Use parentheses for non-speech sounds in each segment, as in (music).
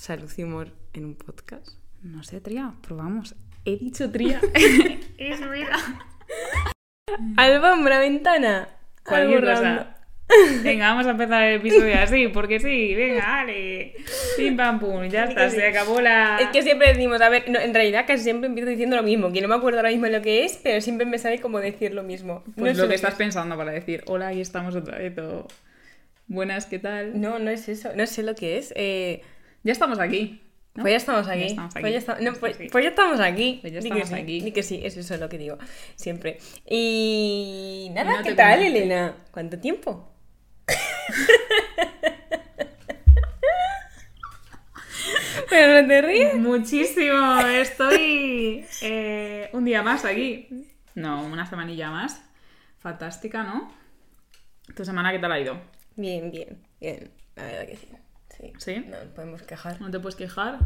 Salud y humor en un podcast. No sé, Tría, probamos. He dicho Tría. (laughs) es vida. Alfombra, ventana. Cualquier cosa. Venga, vamos a empezar el episodio así, porque sí, venga, dale. Pim pam pum, ya está, sí. se acabó la. Es que siempre decimos, a ver, no, en realidad casi siempre empiezo diciendo lo mismo, que no me acuerdo ahora mismo lo que es, pero siempre me sale como decir lo mismo. Pues no sé lo que es. estás pensando para decir, hola, aquí estamos otra vez. o, Buenas, ¿qué tal? No, no es eso, no sé lo que es. Eh, Ya estamos aquí. ¿no? Pues ya estamos aquí. Ya estamos aquí. Pues, ya no, pues- estamos aquí. pues ya estamos aquí. Pues ya Di que estamos sí, di que sí, es eso lo que digo siempre. Y nada, no ¿qué tal. Elena? ¿Cuánto tiempo? (laughs) Pero no te ríes. Muchísimo, estoy eh, un día más aquí. No, una semanilla más. Fantástica, ¿no? ¿Tu semana qué tal ha ido? Bien, bien, bien. La verdad que sí. Sí. ¿Sí? No podemos quejar. ¿No te puedes quejar?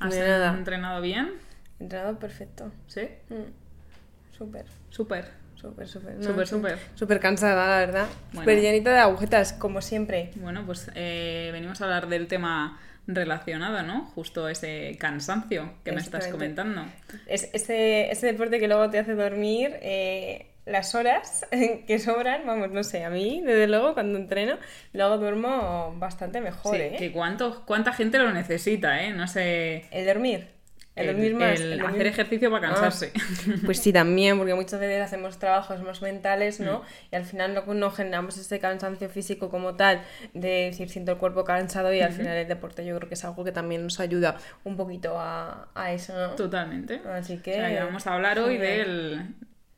¿Has De nada. entrenado bien? Entrenado perfecto. ¿Sí? Mm. Súper, Súper. súper, súper. Súper, súper. Súper cansada, la verdad. Bueno. Súper llenita de agujetas, como siempre. Bueno, pues eh, venimos a hablar del tema relacionado, ¿no? Justo ese cansancio que me estás comentando. Es ese, ese deporte que luego te hace dormir eh, las horas (laughs) que sobran, vamos, no sé, a mí, desde luego, cuando entreno, luego duermo bastante mejor, Sí, ¿eh? que cuánto, cuánta gente lo necesita, ¿eh? No sé... El dormir. El, dormir más. el el dormir- hacer ejercicio para Ah, cansarse. (laughs) Pues sí, también, porque muchas veces hacemos trabajos más mentales, ¿no? Y al final no, no generamos ese cansancio físico como tal, de decir, siento el cuerpo cansado y al final el deporte yo creo que es algo que también nos ayuda un poquito a, a eso, ¿no? Totalmente. Así que... O sea, vamos a hablar hoy del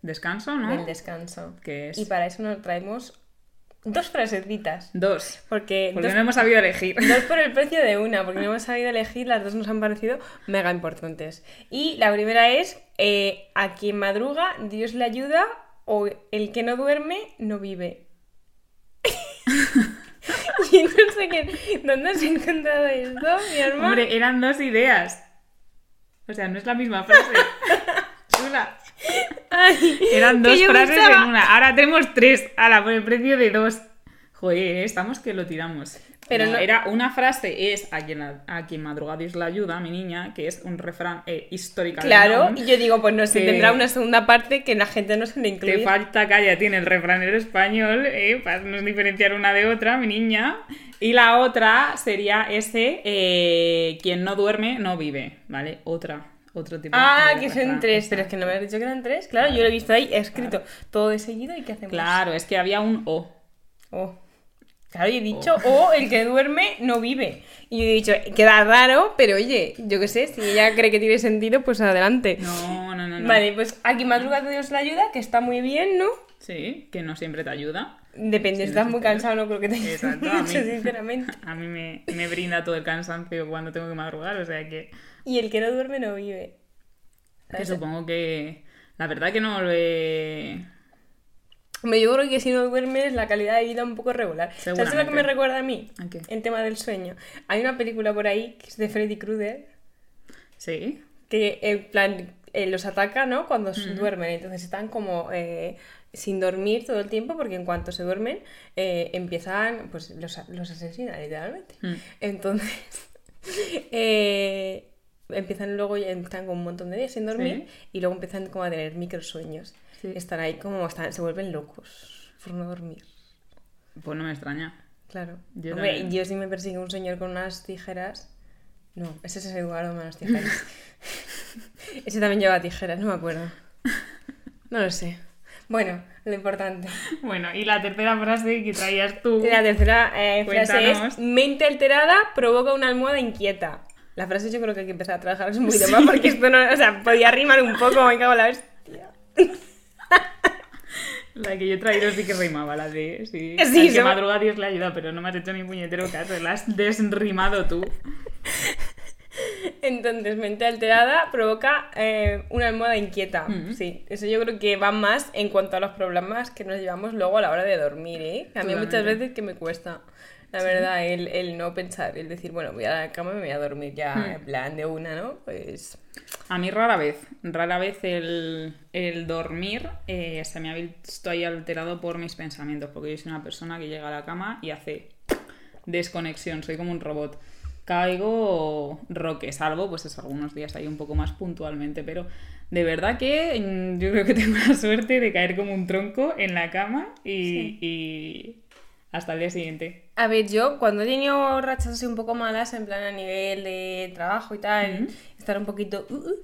descanso, ¿no? Del descanso. Que es Y para eso nos traemos dos frasecitas. dos. Porque, Porque dos, no hemos sabido elegir. dos por el (laughs) precio de una, porque no hemos sabido elegir, las dos nos han parecido mega importantes. Y la primera es, eh, a quien madruga, Dios le ayuda, o el que no duerme, no vive. (laughs) y no sé qué, ¿dónde has encontrado esto, mi hermano? Hombre, eran dos ideas. O sea, no es la misma frase. (laughs) Chula. Ay, Eran dos frases pensaba- en una. Ahora tenemos tres. Ahora, por el precio de dos. Joder, estamos que lo tiramos. Pero No, no- Era una frase, es a quien, a quien madruga Dios la ayuda, mi niña, que es un refrán eh, histórico. Claro, alemán. y yo digo, pues no sé, tendrá una segunda parte que la gente no se le incluye. Te falta calla, tiene el refranero español, eh, para no diferenciar una de otra, mi niña. Y la otra sería ese, eh, quien no duerme, no vive, ¿vale? Otra, otro tipo Ah, de que son tres, pero es que no me has dicho que eran tres. Claro, yo lo he visto ahí escrito todo de seguido y ¿qué hacemos? Claro, es que había un O. Oh. Claro, y he dicho, o el que duerme no vive. Y yo he dicho, queda raro, pero oye, yo qué sé, si ella cree que tiene sentido, pues adelante. No, no, no, no. Vale, pues aquí madruga Dios la ayuda, que está muy bien, ¿no? Sí, que no siempre te ayuda. Depende, Sí, estás no muy cansado, no creo que te ayude Exacto, a (laughs) mí, sinceramente. (laughs) a mí me, me brinda todo el cansancio cuando tengo que madrugar, o sea que, Y el que no duerme no vive. que supongo que... La verdad que no lo he... Hombre, yo creo que si no duermes, la calidad de vida un poco regular. ¿Sabes lo que me recuerda a mí? ¿A qué? El tema del sueño. Hay una película por ahí que es de Freddy Krueger, Sí, que en plan eh, los ataca, ¿no? Cuando duermen, entonces están como eh, sin dormir todo el tiempo porque en cuanto se duermen eh, empiezan, pues los, los asesinan literalmente. Mm. Entonces (laughs) eh, empiezan luego, ya están con un montón de días sin dormir Sí. y luego empiezan como a tener microsueños. Sí. Están ahí como, están, se vuelven locos por no dormir. pues no me extraña. Claro. Yo Hombre, yo si me persigue un señor con unas tijeras. No, ese es Eduardo con unas tijeras. (laughs) ese también lleva tijeras, no me acuerdo. No lo sé. Bueno, lo importante. Bueno, y la tercera frase que traías tú. La tercera eh, frase es: mente alterada provoca una almohada inquieta. La frase yo creo que hay que empezar a trabajar un poquito más porque esto no. O sea, podía rimar un poco, me cago en la hostia. La que yo he traído sí que rimaba, la de. Sí, Sí, al que madruga Dios le ayuda, pero no me has hecho ni puñetero caso, la has desrimado tú. Entonces, mente alterada provoca eh, una almohada inquieta. Mm. Sí, eso yo creo que va más en cuanto a los problemas que nos llevamos luego a la hora de dormir, ¿eh? A mí muchas Totalmente. veces que me cuesta, la verdad, el, el no pensar, el decir, bueno, voy a la cama y me voy a dormir ya Mm. en plan de una, ¿no? Pues... A mí rara vez, rara vez el, el dormir eh, se me ha visto ahí alterado por mis pensamientos, porque yo soy una persona que llega a la cama y hace desconexión, soy como un robot. Caigo roque, salvo pues eso, algunos días ahí un poco más puntualmente, pero de verdad que mm, yo creo que tengo la suerte de caer como un tronco en la cama y, y hasta el día siguiente. A ver, yo cuando he tenido rachas así un poco malas, en plan a nivel de trabajo y tal, estar un poquito... uh, uh,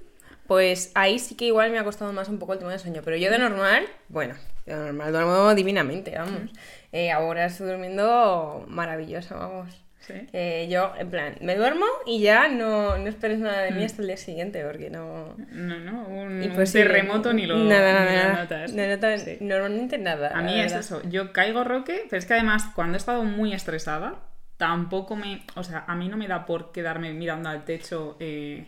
pues ahí sí que igual me ha costado más un poco el tema del sueño. Pero yo de normal, bueno, de normal duermo divinamente, vamos. Eh, ahora estoy durmiendo maravillosa, vamos. Sí. Que yo, en plan, me duermo y ya no, no esperes nada de mí hasta el día siguiente, porque no... No, no, un, un Imposible. terremoto ni lo, Nada, nada, ni lo nada. notas. No notas Sí. normalmente nada. A mí es eso, yo caigo roque, pero es que además cuando he estado muy estresada, tampoco me, o sea, a mí no me da por quedarme mirando al techo eh,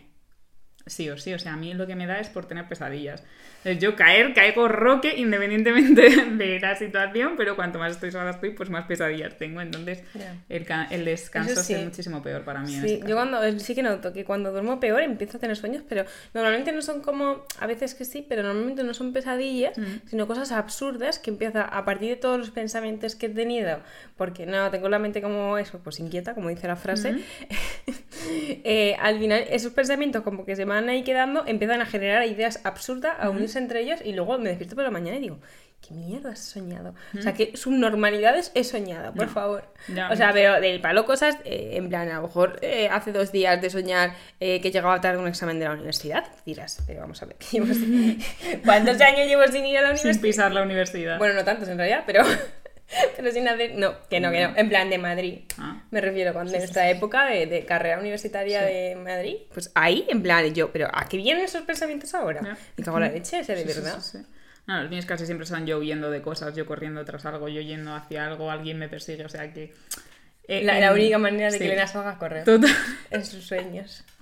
sí o sí, o sea, a mí lo que me da es por tener pesadillas. Entonces, yo caer, caigo roque independientemente (laughs) de la situación, pero cuanto más estresada estoy, pues más pesadillas tengo, entonces el, ca- el descanso sí. es muchísimo peor para mí. en Sí, este yo cuando sí que noto que cuando duermo peor empiezo a tener sueños, pero normalmente no son como, a veces que sí, pero normalmente no son pesadillas, sino cosas absurdas que empieza a partir de todos los pensamientos que he tenido, porque no, tengo la mente como eso, pues inquieta, como dice la frase, (laughs) eh, al final esos pensamientos como que se van ahí quedando, empiezan a generar ideas absurdas, a unirse entre ellos y luego me despierto por la mañana y digo... ¿Qué mierda has soñado? O sea, que subnormalidades he soñado, por No. favor. Ya, o sea, pero del palo cosas, eh, en plan, a lo mejor eh, hace dos días de soñar eh, que llegaba tarde a un examen de la universidad, dirás, pero vamos a ver, llevo sin- (laughs) (laughs) ¿cuántos años llevo sin ir a la Sin universidad? pisar la universidad. Bueno, no tantos en realidad, pero, (laughs) (laughs) pero sin hacer, no, que no, que no, en plan de Madrid. Ah. Me refiero cuando en esta época de, de carrera universitaria de Madrid, pues ahí, en plan, yo, pero ¿a qué vienen esos pensamientos ahora? Ya. Me cago en la (laughs) leche, ese de Sí, sí, verdad. sí, sí. No, los míos casi siempre son yo huyendo de cosas, yo corriendo tras algo, yo yendo hacia algo, alguien me persigue, o sea que... eh, La, en- la única manera de sí. que Elena salga a correr Total. en sus sueños. (laughs)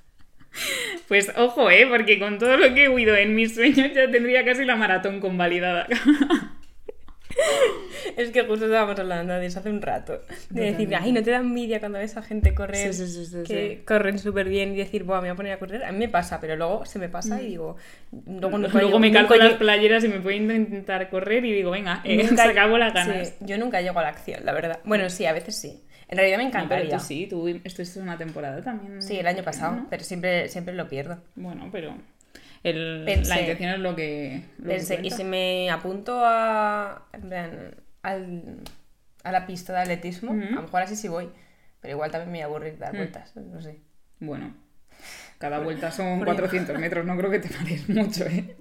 Pues ojo, ¿eh? Porque con todo lo que he huido en mis sueños ya tendría casi la maratón convalidada. (laughs) Es que justo estábamos hablando de eso hace un rato. De decir, ay, ¿no te da envidia cuando ves a gente correr? Sí, sí, sí, que corren súper bien y decir, Buah, me voy a poner a correr. A mí me pasa, pero luego se me pasa y digo, luego, (laughs) Luego me calco las playeras y me puedo intentar correr y digo, venga, eh, (laughs) nunca- se acabó las ganas. Yo nunca llego a la acción, la verdad. Bueno, sí, a veces sí. En realidad me No, pero encantaría. tú sí, tú estuviste una temporada también. Sí, el año pasado, ¿no? pero siempre, siempre lo pierdo. Bueno, pero el- Pensé- la intención es lo que... lo que Pensé, y si me apunto a, en plan, al, a la pista de atletismo, a lo mejor así sí voy. Pero igual también me voy a aburrir dar Mm. vueltas, no sé. Bueno, cada vuelta son Por ahí. 400 metros, no creo que te pares (laughs) mucho, ¿eh?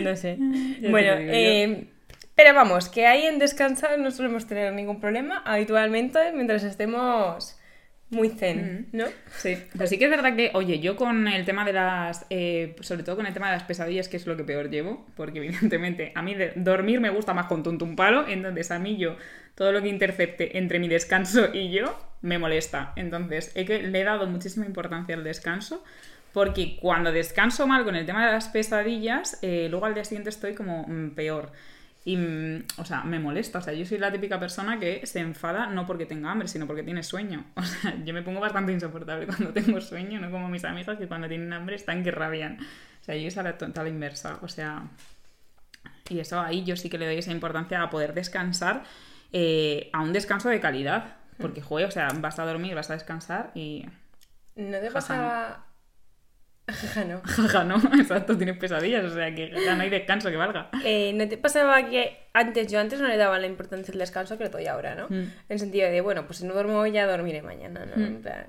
No sé. bueno, eh, pero vamos, que ahí en descansar no solemos tener ningún problema habitualmente mientras estemos muy zen, ¿no? Sí, pero sí que es verdad que, oye, yo con el tema de las, eh, sobre todo con el tema de las pesadillas, que es lo que peor llevo, porque (laughs) evidentemente a mí de- dormir me gusta más con tuntum palo, entonces a mí yo, todo lo que intercepte entre mi descanso y yo, me molesta. Entonces, he que le he dado muchísima importancia al descanso, porque cuando descanso mal con el tema de las pesadillas, eh, luego al día siguiente estoy como mm, peor. Y, mm, o sea, me molesta. O sea, yo soy la típica persona que se enfada no porque tenga hambre, sino porque tiene sueño. (laughs) O sea, yo me pongo bastante insoportable cuando tengo sueño, no como mis amigas que cuando tienen hambre están que rabian. O sea, yo es a la total inversa. O sea, y eso ahí yo sí que le doy esa importancia a poder descansar, eh, a un descanso de calidad. Porque, joder, o sea, vas a dormir, vas a descansar y... ¿No te pasa...? Jaja, no. Jaja, ¿no? (laughs) Exacto, tienes pesadillas, o sea, que ya no hay descanso que valga. Eh, ¿No te pasaba que antes, yo antes no le daba la importancia al descanso que le doy ahora, ¿no? Mm. En el sentido de, bueno, pues si no duermo hoy ya dormiré mañana, ¿no? Mm. En plan,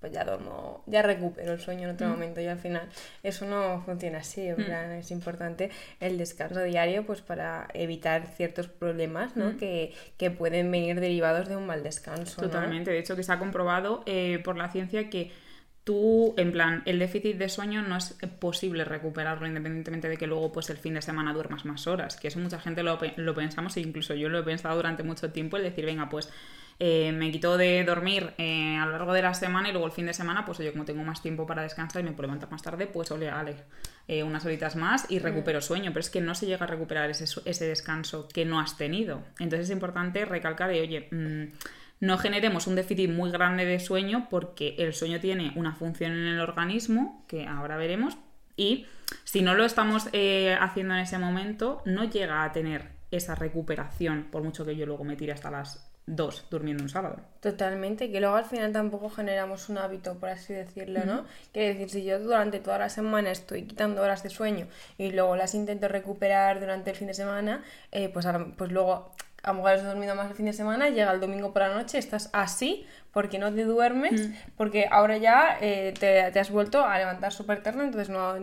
pues ya duermo, ya recupero el sueño en otro momento y al final eso no funciona así, en Mm. plan, es importante el descanso diario pues para evitar ciertos problemas, ¿no? Mm. Que, que pueden venir derivados de un mal descanso, ¿no? Totalmente. De hecho, que se ha comprobado eh, por la ciencia que tú, en plan, el déficit de sueño no es posible recuperarlo independientemente de que luego pues el fin de semana duermas más horas, que eso mucha gente lo, lo pensamos e incluso yo lo he pensado durante mucho tiempo, el decir, venga, pues eh, me quito de dormir eh, a lo largo de la semana y luego el fin de semana, pues yo como tengo más tiempo para descansar y me puedo levantar más tarde, pues ole, ale, eh, unas horitas más y recupero sueño, pero es que no se llega a recuperar ese, ese descanso que no has tenido. Entonces es importante recalcar de, oye, mm, no generemos un déficit muy grande de sueño porque el sueño tiene una función en el organismo, que ahora veremos, y si no lo estamos haciendo en ese momento, no llega a tener esa recuperación, por mucho que yo luego me tire hasta las dos durmiendo un sábado. Totalmente, que luego al final tampoco generamos un hábito, por así decirlo, ¿no? Quiere decir, si yo durante toda la semana estoy quitando horas de sueño y luego las intento recuperar durante el fin de semana, eh, pues, pues luego a lo mejor has dormido más el fin de semana, llega el domingo por la noche, estás así, porque no te duermes, mm. porque ahora ya eh, te, has vuelto a levantar súper tarde, entonces no,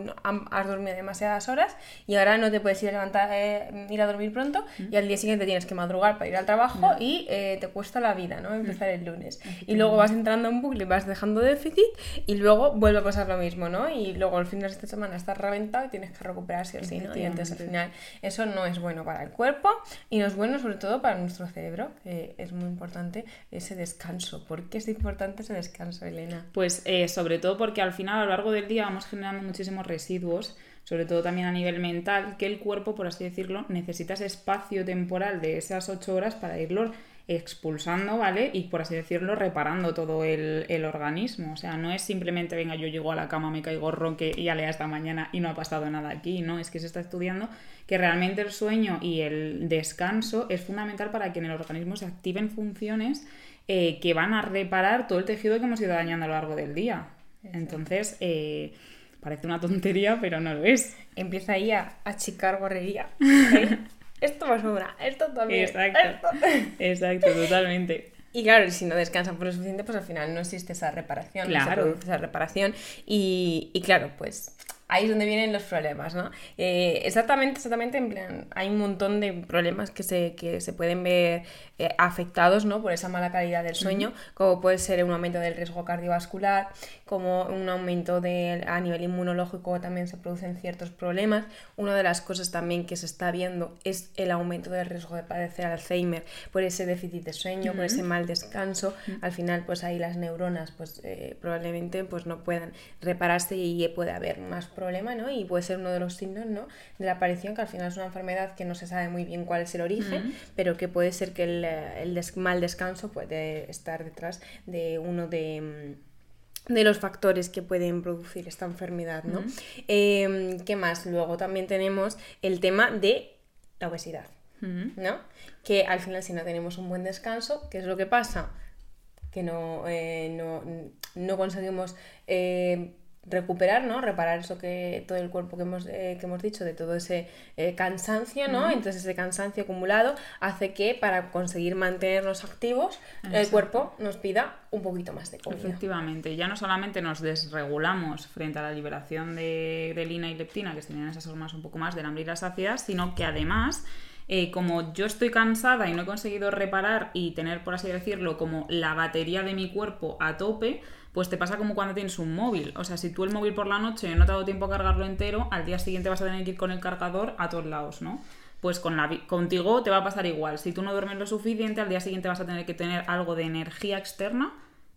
has dormido demasiadas horas y ahora no te puedes ir a levantar, eh, ir a dormir pronto mm. y al día siguiente tienes que madrugar para ir al trabajo y eh, te cuesta la vida, ¿no? Empezar el lunes. Y luego vas entrando en bucle, vas dejando déficit y luego vuelve a pasar lo mismo, ¿no? Y luego el fin de esta semana estás reventado y tienes que recuperarse así, ¿no? Y entonces al final eso no es bueno para el cuerpo y no es bueno sobre todo para nuestro cerebro, que es muy importante ese descanso. ¿Por qué es importante ese descanso, Elena? Pues eh, sobre todo porque al final a lo largo del día vamos generando muchísimos residuos, sobre todo también a nivel mental, que el cuerpo, por así decirlo, necesita ese espacio temporal de esas ocho horas para irlo expulsando, ¿vale? Y por así decirlo, reparando todo el, organismo. O sea, no es simplemente, venga, yo llego a la cama, me caigo ronque y ya lea esta mañana y no ha pasado nada aquí, ¿no? Es que se está estudiando que realmente el sueño y el descanso es fundamental para que en el organismo se activen funciones eh, que van a reparar todo el tejido que hemos ido dañando a lo largo del día. Entonces, eh, parece una tontería, pero no lo es. Empieza ahí a achicar guarrería. (laughs) esto me sobra, esto también. Exacto. (laughs) Exacto, totalmente. Y claro, si no descansan por lo suficiente, pues al final no existe esa reparación, claro. esa reparación. Y, y claro, pues ahí es donde vienen los problemas, ¿no? Eh, exactamente, exactamente, en plan, hay un montón de problemas que se, que se pueden ver eh, afectados, ¿no? Por esa mala calidad del sueño, como puede ser un aumento del riesgo cardiovascular, como un aumento de, a nivel inmunológico también se producen ciertos problemas. Una de las cosas también que se está viendo es el aumento del riesgo de padecer Alzheimer por ese déficit de sueño, por ese mal descanso. Al final, pues ahí las neuronas, pues eh, probablemente pues no puedan repararse y puede haber más problema, ¿no? Y puede ser uno de los signos, ¿no? De la aparición, que al final es una enfermedad que no se sabe muy bien cuál es el origen, pero que puede ser que el, el mal descanso puede estar detrás de uno de mm, de los factores que pueden producir esta enfermedad, ¿no? Em, ¿Qué más? Luego también tenemos el tema de la obesidad, ¿no? Que al final si no tenemos un buen descanso, ¿qué es lo que pasa? Que no, eh, no, no conseguimos eh, recuperar, ¿no? Reparar eso que todo el cuerpo que hemos, eh, que hemos dicho, de todo ese eh, cansancio, ¿no? Entonces ese cansancio acumulado hace que para conseguir mantenernos activos, el cuerpo nos pida un poquito más de comida. Efectivamente, ya no solamente nos desregulamos frente a la liberación de, de lina y leptina, que serían esas hormonas un poco más del hambre y la saciedad, sino que además... Eh, como yo estoy cansada y no he conseguido reparar y tener, por así decirlo, como la batería de mi cuerpo a tope, pues te pasa como cuando tienes un móvil. O sea, si tú el móvil por la noche no te ha dado tiempo a cargarlo entero, al día siguiente vas a tener que ir con el cargador a todos lados, ¿no? Pues con la, contigo te va a pasar igual. Si tú no duermes lo suficiente, al día siguiente vas a tener que tener algo de energía externa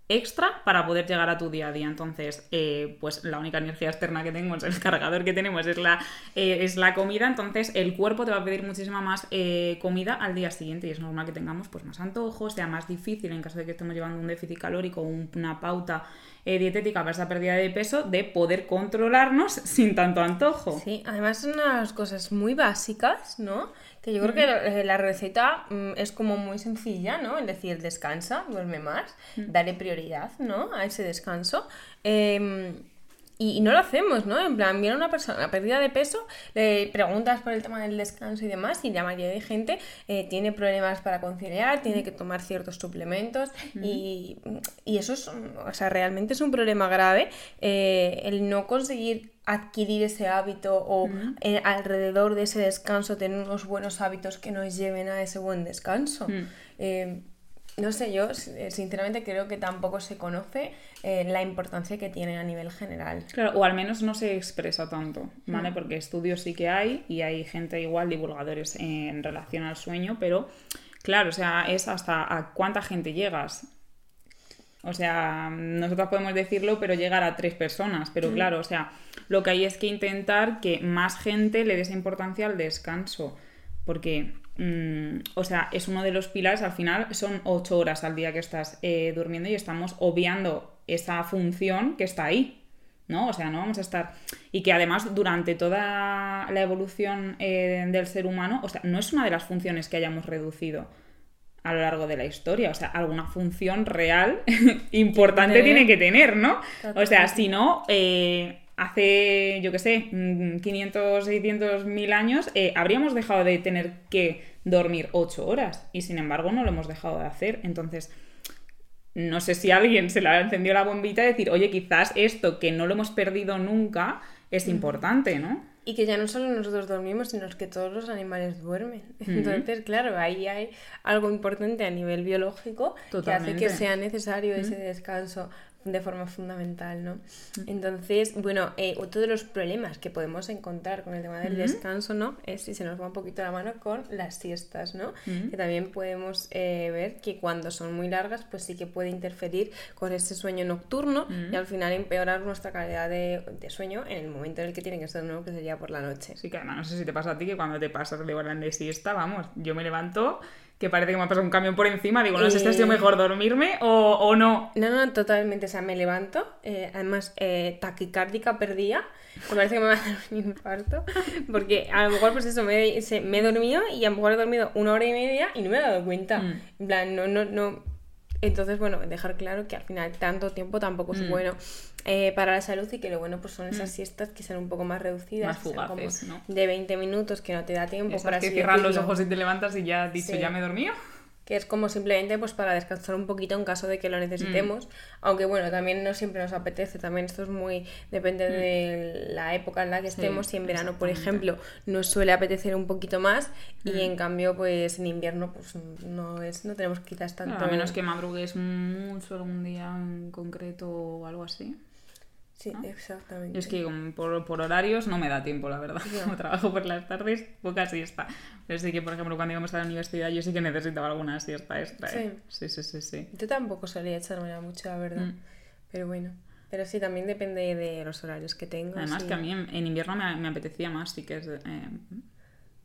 extra para poder llegar a tu día a día. Entonces, eh, pues la única energía externa que tenemos, el (laughs) cargador que tenemos es la, eh, es la comida, entonces el cuerpo te va a pedir muchísima más eh, comida al día siguiente y es normal que tengamos pues más antojos, sea más difícil en caso de que estemos llevando un déficit calórico o una pauta dietética para esa pérdida de peso, de poder controlarnos (laughs) sin tanto antojo. Sí, además son unas cosas muy básicas, ¿no? Que yo creo que la receta mm, es como muy sencilla, ¿no? Es decir, descansa, duerme más, dale prioridad, ¿no? A ese descanso. Em, y, no lo hacemos, ¿no? En plan, viene una persona, pérdida de peso, le preguntas por el tema del descanso y demás, y la mayoría de gente eh, tiene problemas para conciliar, tiene que tomar ciertos suplementos, y, eso es, o sea, realmente es un problema grave eh, el no conseguir adquirir ese hábito o eh, alrededor de ese descanso tener unos buenos hábitos que nos lleven a ese buen descanso no sé, yo eh, sinceramente creo que tampoco se conoce eh, la importancia que tiene a nivel general. Claro, o al menos no se expresa tanto, ¿vale? Porque estudios sí que hay y hay gente igual, divulgadores en relación al sueño, pero claro, o sea, es hasta a cuánta gente llegas. O sea, nosotros podemos decirlo, pero llegar a tres personas. Pero claro, o sea, lo que hay es que intentar que más gente le des importancia al descanso. Porque Mm, o sea, es uno de los pilares, al final son ocho horas al día que estás eh, durmiendo y estamos obviando esa función que está ahí, ¿no? O sea, no vamos a estar... Y que además durante toda la evolución eh, del ser humano, o sea, no es una de las funciones que hayamos reducido a lo largo de la historia, o sea, alguna función real (laughs) importante tiene que tener, ¿no? O sea, si no... Eh, hace, yo qué sé, 500, 600, mil años, habríamos dejado de tener que dormir ocho horas y sin embargo no lo hemos dejado de hacer. Entonces, no sé si alguien se le ha encendido la bombita y decir, oye, quizás esto que no lo hemos perdido nunca es importante, ¿no? Y que ya no solo nosotros dormimos, sino que todos los animales duermen. Entonces, claro, ahí hay algo importante a nivel biológico que hace que sea necesario ese descanso de forma fundamental, ¿no? Entonces, bueno, eh, otro de los problemas que podemos encontrar con el tema del descanso, ¿no? Es si se nos va un poquito la mano con las siestas, ¿no? Que también podemos eh, ver que cuando son muy largas, pues sí que puede interferir con ese sueño nocturno y al final empeorar nuestra calidad de, sueño en el momento en el que tiene que ser nuevo, que sería por la noche. Sí, que además no sé si te pasa a ti que cuando te pasas de hora de siesta, vamos, yo me levanto que parece que me ha pasado un camión por encima, digo, no sé si ha sido eh, mejor dormirme o, o, no. No, no, totalmente, o sea, me levanto, eh, además eh, taquicárdica perdía, me parece que me va a dar un infarto, (laughs) porque a lo mejor pues eso, me, me he dormido y a lo mejor he dormido una hora y media y no me he dado cuenta, mm. en plan, no, no, no, entonces, bueno, dejar claro que al final tanto tiempo tampoco es mm. bueno eh, para la salud y que lo bueno pues son esas mm. siestas que son un poco más reducidas, más fugaces, ¿no? de 20 minutos que no te da tiempo para que cierran los ojos y te levantas y ya has dicho ya me he dormido que es como simplemente pues para descansar un poquito en caso de que lo necesitemos, mm. aunque bueno, también no siempre nos apetece, también esto es muy, depende mm. de la época en la que estemos, si en verano, por ejemplo, nos suele apetecer un poquito más y mm. en cambio pues en invierno pues no es, no tenemos quizás tanto... a menos que madrugues mucho algún día en concreto o algo así. Sí, exactamente. es que por, por, horarios no me da tiempo, la verdad. Como trabajo por las tardes, poca siesta. Pero sí que, por ejemplo, cuando íbamos a la universidad yo sí que necesitaba alguna siesta extra. ¿eh? Sí. sí, sí, sí, Yo tampoco solía echarme mucho, la verdad. Mm. Pero bueno. Pero sí, también depende de los horarios que tengo. Además que a mí en, invierno me, me, apetecía más, sí que es... Eh,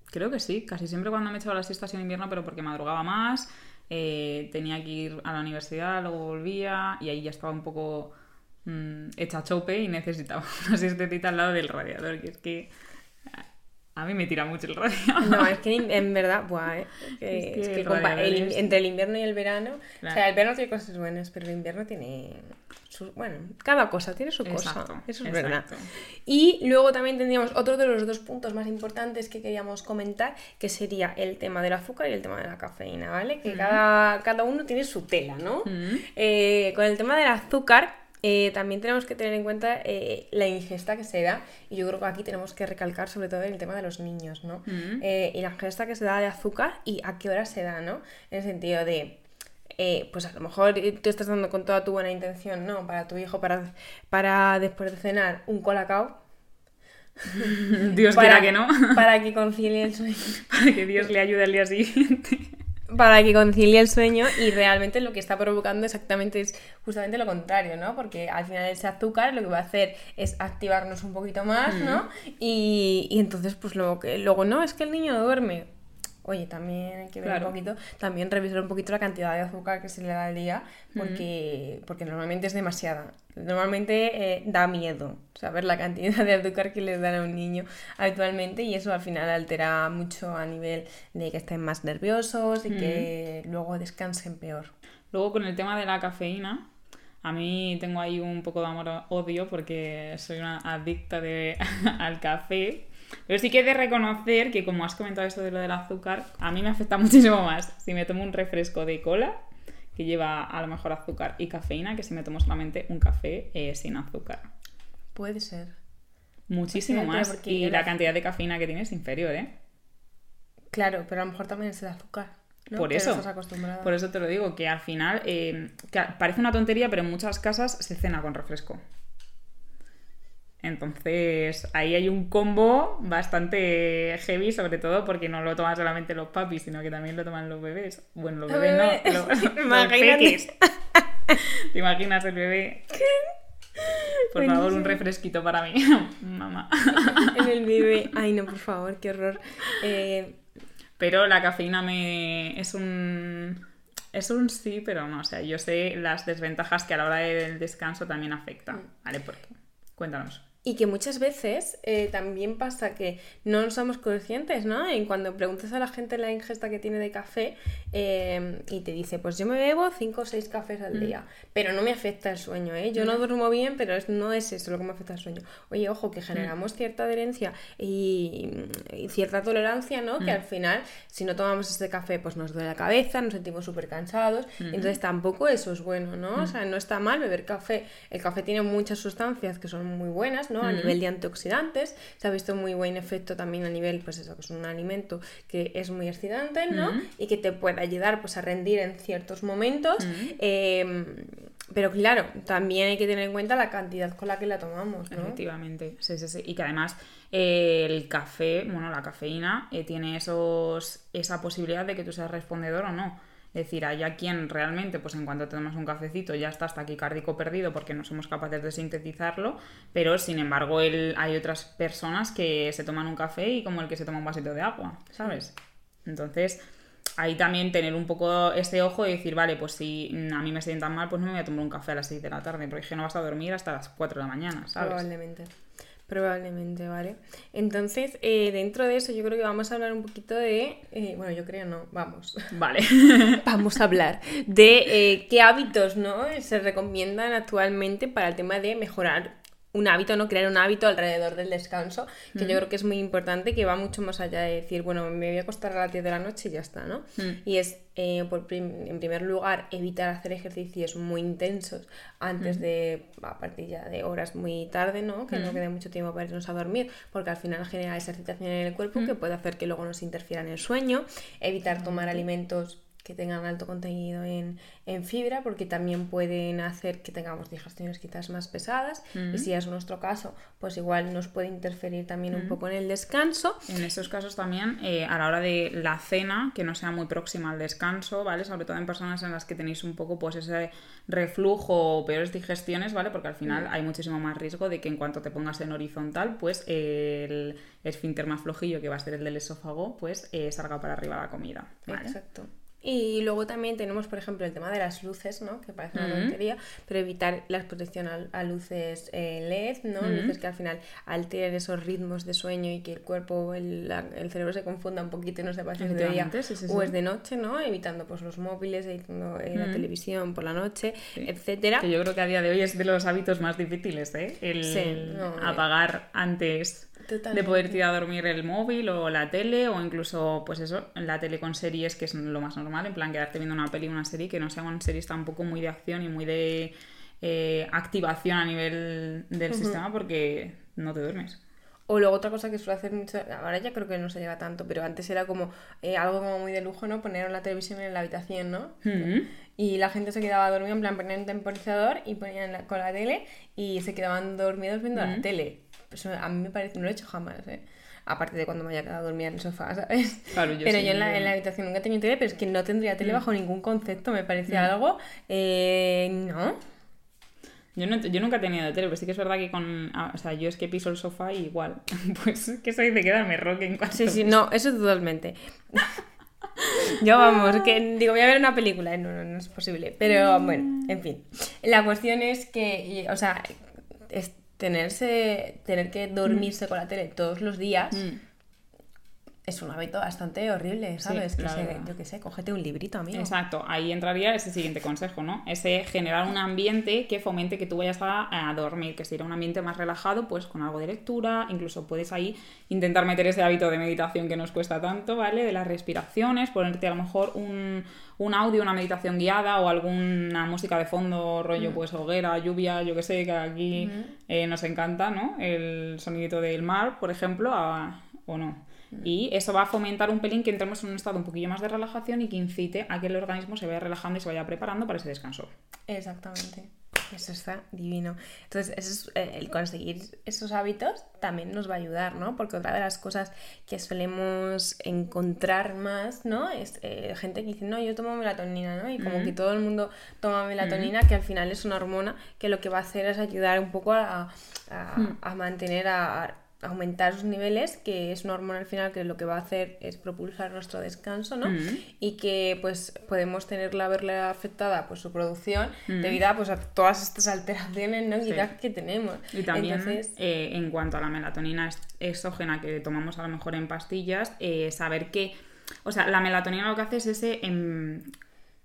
creo que sí, casi siempre cuando me echaba las siestas en invierno, pero porque madrugaba más, eh, tenía que ir a la universidad, luego volvía y ahí ya estaba un poco mmm, hecha chope y necesitaba (laughs) una siestecita al lado del radiador, que es que a mí me tira mucho el (laughs) radiador. No, es que en verdad, buah, eh, es que, entre el invierno y el verano, o sea, el verano tiene cosas buenas, pero el invierno tiene bueno, cada cosa tiene su cosa, eso es verdad. Y luego también tendríamos otro de los dos puntos más importantes que queríamos comentar, que sería el tema del azúcar y el tema de la cafeína, ¿vale? Que cada, cada, uno tiene su tela, ¿no? Eh, con el tema del azúcar, eh, también tenemos que tener en cuenta eh, la ingesta que se da, y yo creo que aquí tenemos que recalcar sobre todo el tema de los niños, ¿no? Mm. Eh, y la ingesta que se da de azúcar y a qué hora se da, ¿no? En el sentido de, pues a lo mejor tú estás dando con toda tu buena intención, ¿no? Para tu hijo, para, para después de cenar, un colacao. (laughs) Dios quiera que no. Para que concilie el sueño. (laughs) para que Dios le ayude al día siguiente para que concilie el sueño y realmente lo que está provocando exactamente es justamente lo contrario, ¿no? Porque al final ese azúcar lo que va a hacer es activarnos un poquito más, ¿no? Y, y, entonces pues luego que luego no, es que el niño duerme. Oye, también hay que ver un poquito, también revisar un poquito la cantidad de azúcar que se le da al día, porque, porque normalmente es demasiada. Normalmente eh, da miedo saber la cantidad de azúcar que les dan a un niño habitualmente y eso al final altera mucho a nivel de que estén más nerviosos y que luego descansen peor. Luego con el tema de la cafeína, a mí tengo ahí un poco de amor-odio porque soy una adicta de, (laughs) al café pero sí que he de reconocer que, como has comentado esto de lo del azúcar, a mí me afecta (laughs) muchísimo más si me tomo un refresco de cola, que lleva a lo mejor azúcar y cafeína, que si me tomo solamente un café eh, sin azúcar. Puede ser. Muchísimo más. Y la cantidad de cafeína que tiene es inferior, ¿eh? Claro, pero a lo mejor también es el azúcar. ¿no? Por Que eso. Por eso te lo digo, que al final eh, que parece una tontería, pero en muchas casas se cena con refresco. Entonces, ahí hay un combo bastante heavy, sobre todo porque no lo toman solamente los papis, sino que también lo toman los bebés. Bueno, los bebés no, los, (laughs) peques. ¿Te imaginas el bebé? Por favor, un refresquito para mí, (laughs) mamá. En el bebé. Ay, no, por favor, qué horror. Eh, Pero la cafeína me es un es un sí, pero no, o sea, yo sé las desventajas que a la hora del descanso también afecta, ¿vale? Porque cuéntanos. Y que muchas veces eh, también pasa que no somos conscientes, ¿no? Y cuando preguntas a la gente la ingesta que tiene de café eh, y te dice, pues yo me bebo 5 o 6 cafés al día, pero no me afecta el sueño, ¿eh? Yo no duermo bien, pero es- no es eso lo que me afecta el sueño. Oye, ojo, que generamos cierta adherencia y, y cierta tolerancia, ¿no? Que al final, si no tomamos este café, pues nos duele la cabeza, nos sentimos súper cansados, entonces tampoco eso es bueno, ¿no? O sea, no está mal beber café. El café tiene muchas sustancias que son muy buenas, ¿no? A nivel de antioxidantes, se ha visto muy buen efecto también a nivel, pues eso, que es un alimento que es muy excitante, ¿no? Y que te puede ayudar, pues, a rendir en ciertos momentos. eh, pero claro, también hay que tener en cuenta la cantidad con la que la tomamos, ¿no? Efectivamente, sí, sí, sí. Y que además eh, el café, bueno, la cafeína eh, tiene esos, esa posibilidad de que tú seas respondedor o no. Decir, hay a quien realmente, pues en cuanto te tomas un cafecito, ya está hasta taquicárdico perdido porque no somos capaces de sintetizarlo, pero sin embargo el- hay otras personas que se toman un café y como el que se toma un vasito de agua, ¿sabes? Entonces, ahí también tener un poco ese ojo y decir, vale, pues si a mí me sientan mal, pues no me voy a tomar un café a las 6 de la tarde, porque es que no vas a dormir hasta las 4 de la mañana, ¿sabes? Probablemente. Probablemente, ¿vale? Entonces, eh, dentro de eso, yo creo que vamos a hablar un poquito de. eh, bueno, yo creo no, vamos. Vale. (laughs) Vamos a hablar de eh, qué hábitos ¿no? se recomiendan actualmente para el tema de mejorar un hábito, no crear un hábito alrededor del descanso, que yo creo que es muy importante, que va mucho más allá de decir, bueno, me voy a acostar a las 10 de la noche y ya está, ¿no? Y es, eh, por prim- en primer lugar, evitar hacer ejercicios muy intensos antes de, a partir ya de horas muy tarde, ¿no? Que no quede mucho tiempo para irnos a dormir, porque al final genera esa excitación en el cuerpo que puede hacer que luego nos interfiera en el sueño, evitar tomar alimentos que tengan alto contenido en, en fibra, porque también pueden hacer que tengamos digestiones quizás más pesadas. Y si es nuestro caso, pues igual nos puede interferir también un poco en el descanso. En esos casos también, eh, a la hora de la cena, que no sea muy próxima al descanso, ¿vale? Sobre todo en personas en las que tenéis un poco pues ese reflujo o peores digestiones, ¿vale? Porque al final hay muchísimo más riesgo de que en cuanto te pongas en horizontal, pues el esfínter más flojillo, que va a ser el del esófago, pues eh, salga para arriba la comida, ¿vale? Exacto. Y luego también tenemos, por ejemplo, el tema de las luces, ¿no? Que parece una tontería, pero evitar la exposición a, a luces eh, LED, ¿no? Luces que al final alteren esos ritmos de sueño y que el cuerpo, el, la- el cerebro se confunda un poquito y no sepa si es de día Efectivamente, sí, sí, o es de noche, ¿no? Evitando pues los móviles, evitando eh, la televisión por la noche, etcétera. Que yo creo que a día de hoy es de los hábitos más difíciles, ¿eh? El no, apagar antes Totalmente. de poder ir a dormir el móvil o la tele o incluso, pues eso, la tele con series, que es lo más normal, en plan quedarte viendo una peli o una serie que no sean series tampoco muy de acción y muy de eh, activación a nivel del sistema porque no te duermes. O luego otra cosa que suele hacer mucho, ahora ya creo que no se lleva tanto, pero antes era como eh, algo como muy de lujo, ¿no? Poner la televisión en la habitación, ¿no? Y la gente se quedaba dormida, en plan ponían un temporizador y ponían la- con la tele y se quedaban dormidos viendo la tele. Eso a mí me parece, no lo he hecho jamás, ¿eh? Aparte de cuando me haya quedado dormida en el sofá, ¿sabes? Claro, yo pero sí, yo en la, en la habitación nunca he tenido tele, pero es que no tendría tele bajo ningún concepto, me parece algo... Eh, no. Yo, no- yo nunca he tenido tele, pero sí que es verdad que con... ah, O sea, yo es que piso el sofá y igual. (laughs) Pues que soy de quedarme roque en cuanto... Sí, sí, no, eso totalmente. (laughs) Yo vamos, que digo, voy a ver una película, y no, no, no es posible. Pero bueno, en fin. La cuestión es que, o sea, es tenerse, tener que dormirse con la tele todos los días Mm. Es un hábito bastante horrible, ¿sabes? que se- yo qué sé, cógete un librito, amigo. Exacto, ahí entraría ese siguiente consejo, ¿no? Ese generar un ambiente que fomente que tú vayas a, a dormir, que sería un ambiente más relajado, pues con algo de lectura, incluso puedes ahí intentar meter ese hábito de meditación que nos cuesta tanto, ¿vale? De las respiraciones, ponerte a lo mejor un, un audio, una meditación guiada o alguna música de fondo, rollo pues hoguera, lluvia, yo que sé, que aquí eh, nos encanta, ¿no? El sonidito del mar, por ejemplo, a- o no. Y eso va a fomentar un pelín que entremos en un estado un poquillo más de relajación y que incite a que el organismo se vaya relajando y se vaya preparando para ese descanso. Exactamente. Eso está divino. Entonces, eso es, eh, el conseguir esos hábitos también nos va a ayudar, ¿no? Porque otra de las cosas que solemos encontrar más, ¿no? Es eh, gente que dice, no, yo tomo melatonina, ¿no? Y como que todo el mundo toma melatonina, que al final es una hormona que lo que va a hacer es ayudar un poco a, a, a mantener, a, aumentar sus niveles, que es una hormona al final que lo que va a hacer es propulsar nuestro descanso, ¿no? Mm. Y que pues podemos tenerla, verla afectada pues su producción debido a, pues, a todas estas alteraciones, ¿no? Quizás que tenemos. Y también Entonces, eh, en cuanto a la melatonina exógena que tomamos a lo mejor en pastillas, eh, saber que, o sea, la melatonina lo que hace es ese, em,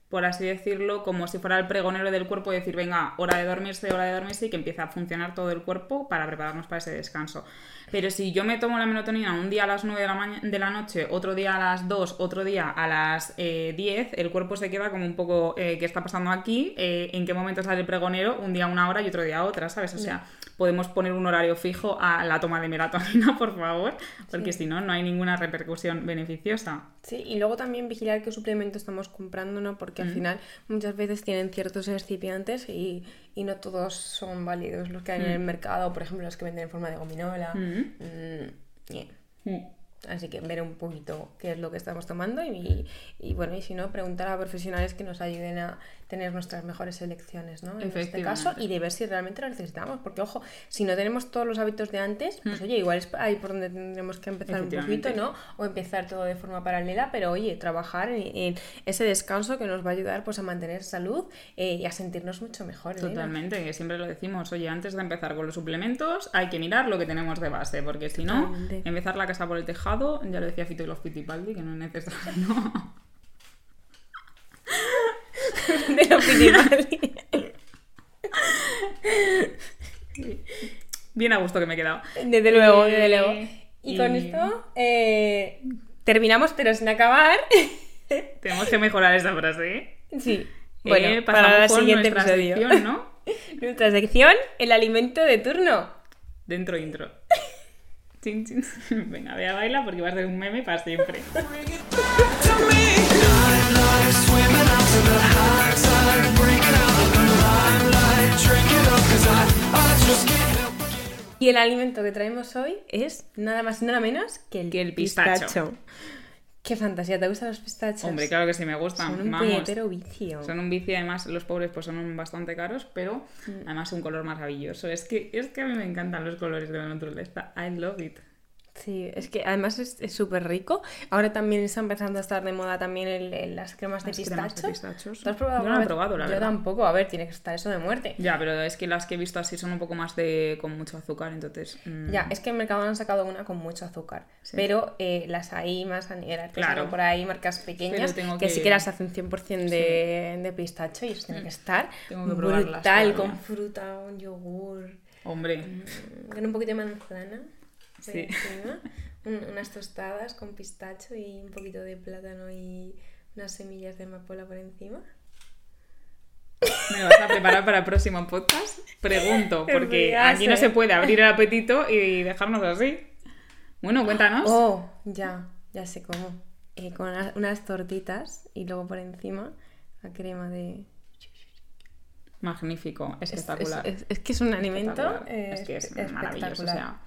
por así decirlo, como si fuera el pregonero del cuerpo, decir, venga, hora de dormirse, hora de dormirse y que empiece a funcionar todo el cuerpo para prepararnos para ese descanso. Pero si yo me tomo la melatonina un día a las 9 de la, de la noche, otro día a las 2, otro día a las eh, 10, el cuerpo se queda como un poco, eh, ¿qué está pasando aquí? Eh, ¿En qué momento sale el pregonero? Un día una hora y otro día otra, ¿sabes? O sea, podemos poner un horario fijo a la toma de melatonina, (laughs) por favor, porque si no, no hay ninguna repercusión beneficiosa. Sí, y luego también vigilar qué suplemento estamos comprando, ¿no? Porque al final muchas veces tienen ciertos excipientes y, y no todos son válidos los que hay en el mercado, por ejemplo, los que venden en forma de gominola. Mm, yeah. Así que ver un poquito qué es lo que estamos tomando y, y, bueno, y si no, preguntar a profesionales que nos ayuden a tener nuestras mejores elecciones, ¿no? En este caso, y de ver si realmente lo necesitamos. Porque, ojo, si no tenemos todos los hábitos de antes, pues oye, igual es ahí por donde tendremos que empezar un poquito. ¿no? O empezar todo de forma paralela, pero oye, trabajar en, en ese descanso que nos va a ayudar pues a mantener salud eh, y a sentirnos mucho mejor. Elena. Totalmente, que siempre lo decimos, oye, antes de empezar con los suplementos hay que mirar lo que tenemos de base, porque si no, Totalmente. empezar la casa por el tejado, ya lo decía Fito y los Fittipaldi, que no es necesario. (laughs) (laughs) de lo principal. Bien a gusto que me he quedado. Desde luego, Eh, desde luego. Y, con esto eh, terminamos, pero sin acabar. (laughs) Tenemos que mejorar esa frase, ¿eh? sí. Eh, Bueno, pasamos para por siguiente nuestra episodio. sección, ¿no? (laughs) Nuestra sección, el alimento de turno. Dentro intro. Chin, chin. Venga, ve a bailar porque va a ser un meme para siempre. Y el alimento que traemos hoy es nada más y nada menos que el, Que el pistacho. Qué fantasía, ¿te gustan los pistachos? Hombre, claro que sí me gustan. Son un Vamos. puñetero vicio. Son un vicio, además los pobres pues son bastante caros, pero Mm. además un color maravilloso. Es que, es que a mí me encantan los colores de la naturaleza. I love it. Sí, es que además es súper rico. Ahora también está empezando a estar de moda también el- el- las cremas de Las cremas pistachos. de pistachos. ¿Tú has probado Yo no lo he probado, la Yo verdad. tampoco. A ver, tiene que estar eso de muerte. Ya, pero es que las que he visto así son un poco más de con mucho azúcar, entonces... mm, Ya, es que en Mercadona han sacado una con mucho azúcar, Sí. pero eh, las hay más a nivel artesano, Claro. por ahí marcas pequeñas que... que- sí que las hacen 100% de, de pistacho y eso tiene que estar Tengo que probarlas brutal, con fruta, un yogur, Hombre, mm, con un poquito de manzana, Sí. encima, un- unas tostadas con pistacho y un poquito de plátano y unas semillas de amapola por encima. (laughs) ¿me vas a preparar para el próximo podcast? Pregunto, (laughs) porque aquí no eh. se puede abrir el (laughs) apetito y dejarnos así. Bueno, cuéntanos. Oh, ya, ya sé cómo. Eh, con unas, unas tortitas y luego por encima la crema de... Magnífico, Es, espectacular. es- es- es que es un alimento Espectacular. eh, es que es maravilloso. O sea,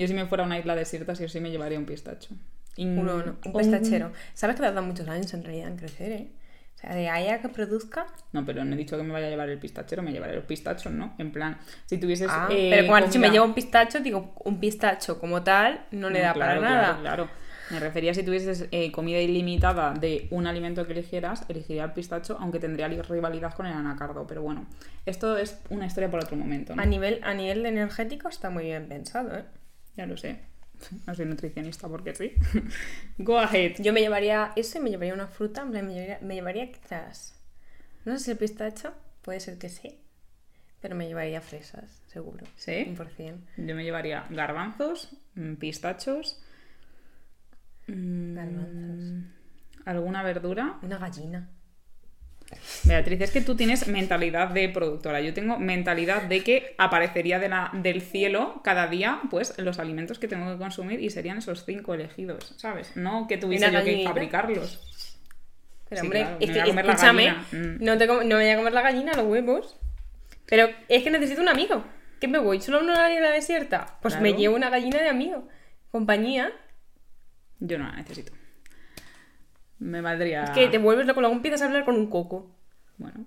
yo si me fuera a una isla desierta, sí o sí me llevaría un pistacho. Y- Uno, no, un pistachero. ¿Sabes que tarda muchos años en realidad en crecer, eh? O sea, de ahí a que produzca... No, pero no he dicho que me vaya a llevar el pistachero, me llevaré los pistachos, ¿no? En plan, si tuvieses. Ah, eh, pero como has dicho, me llevo un pistacho, digo, un pistacho como tal no le No, da claro, para claro, nada. Claro, Me refería si tuvieses eh, comida ilimitada de un alimento que eligieras, elegiría el pistacho, aunque tendría li- rivalidad con el anacardo. Pero bueno, esto es una historia para otro momento, ¿no? A nivel, a nivel de energético está muy bien pensado, ¿eh? Ya lo sé. No soy nutricionista porque sí. (laughs) Go ahead. Yo me llevaría eso y me llevaría una fruta, me llevaría, me llevaría quizás... No sé si el pistacho, puede ser que sí, pero me llevaría fresas, seguro. ¿Sí? 100%. Yo me llevaría garbanzos, mm, pistachos, mm, Garbanzos. alguna verdura. Una gallina. Beatriz, es que tú tienes mentalidad de productora. Yo tengo mentalidad de que aparecería de la- del cielo cada día, pues, los alimentos que tengo que consumir y serían esos cinco elegidos, ¿sabes? No que tuviese yo que fabricarlos. Pero Sí, hombre, claro, es que escúchame. Mm. no, te no me voy a comer la gallina, los huevos. Pero es que necesito un amigo. ¿Qué me voy? ¿Solo a una isla desierta? Pues me llevo una gallina de amigo. Compañía. Yo no la necesito. Me valdría. Es que te vuelves loco, luego empiezas a hablar con un coco. Bueno,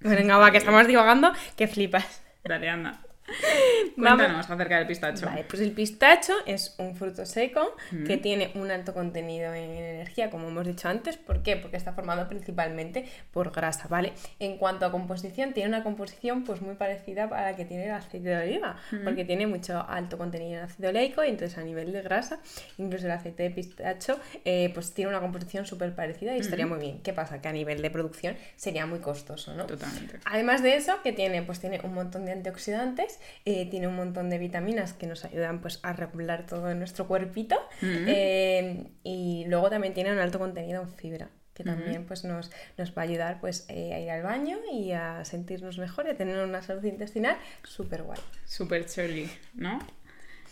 Venga, va, que estamos divagando, que flipas. dale, anda. (laughs) Vamos. Cuéntanos acerca del pistacho. Vale, pues el pistacho es un fruto seco que tiene un alto contenido en energía, como hemos dicho antes. ¿Por qué? Porque está formado principalmente por grasa, ¿vale? En cuanto a composición, tiene una composición pues muy parecida a la que tiene el aceite de oliva, porque tiene mucho alto contenido en ácido oleico y entonces a nivel de grasa, incluso el aceite de pistacho, eh, pues tiene una composición súper parecida y estaría muy bien. ¿Qué pasa? Que a nivel de producción sería muy costoso, ¿no? Totalmente. Además de eso, que tiene? Pues tiene un montón de antioxidantes, eh, tiene un montón de vitaminas que nos ayudan pues, a regular todo nuestro cuerpito eh, y luego también tiene un alto contenido en fibra que también pues, nos, nos va a ayudar pues, eh, a ir al baño y a sentirnos mejor y a tener una salud intestinal súper guay. Súper chuli, ¿no?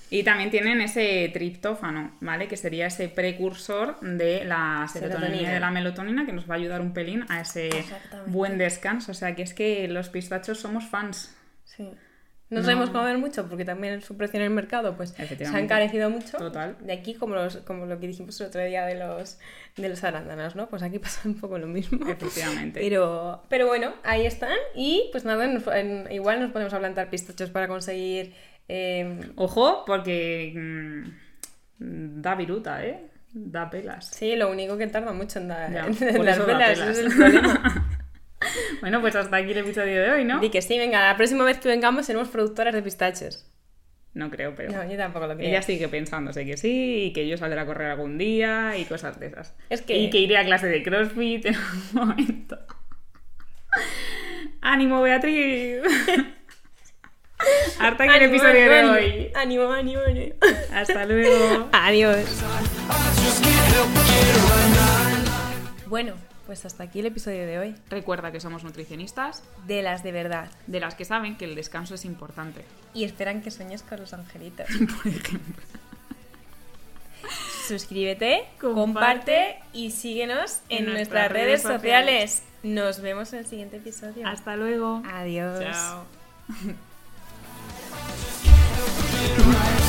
Y también tienen ese triptófano, ¿vale? Que sería ese precursor de la serotonina y de la melatonina que nos va a ayudar un pelín a ese buen descanso. O sea, que es que los pistachos somos fans. Sí. No No. sabemos comer mucho porque también su precio en el mercado pues se ha encarecido mucho. Total. De aquí como, los, como lo que dijimos el otro día de los, de los arándanos, ¿no? Pues aquí (laughs) pasa un poco lo mismo. Efectivamente. Pero, pero bueno, ahí están y pues nada, nos- en- igual nos podemos a plantar pistachos para conseguir... eh, Ojo, porque mm, da viruta, ¿eh? Da pelas. sí, lo único que tarda mucho en, dar Ya, en pelas. es el problema. (laughs) Bueno, pues hasta aquí el episodio de hoy, ¿no? Di que sí, venga, la próxima vez que vengamos seremos productoras de pistachos. No creo, pero... No, yo tampoco lo creo. Ella sigue pensándose que sí, y que yo saldré a correr algún día y cosas de esas. Es que- Y que iré a clase de CrossFit en algún (laughs) momento. ¡Ánimo, Beatriz! (laughs) Hasta aquí el Ánimo, episodio de ánimo, hoy. Ánimo, ánimo, ánimo. Hasta luego. (laughs) Adiós. Bueno, pues hasta aquí el episodio de hoy. Recuerda que somos nutricionistas, De las de verdad. de las que saben que el descanso es importante. Y esperan que sueñes con los angelitos. (laughs) Por ejemplo. Suscríbete, Comparte comparte y síguenos en, nuestras redes sociales. Nos vemos en el siguiente episodio. Hasta luego. Adiós. Chao. (laughs)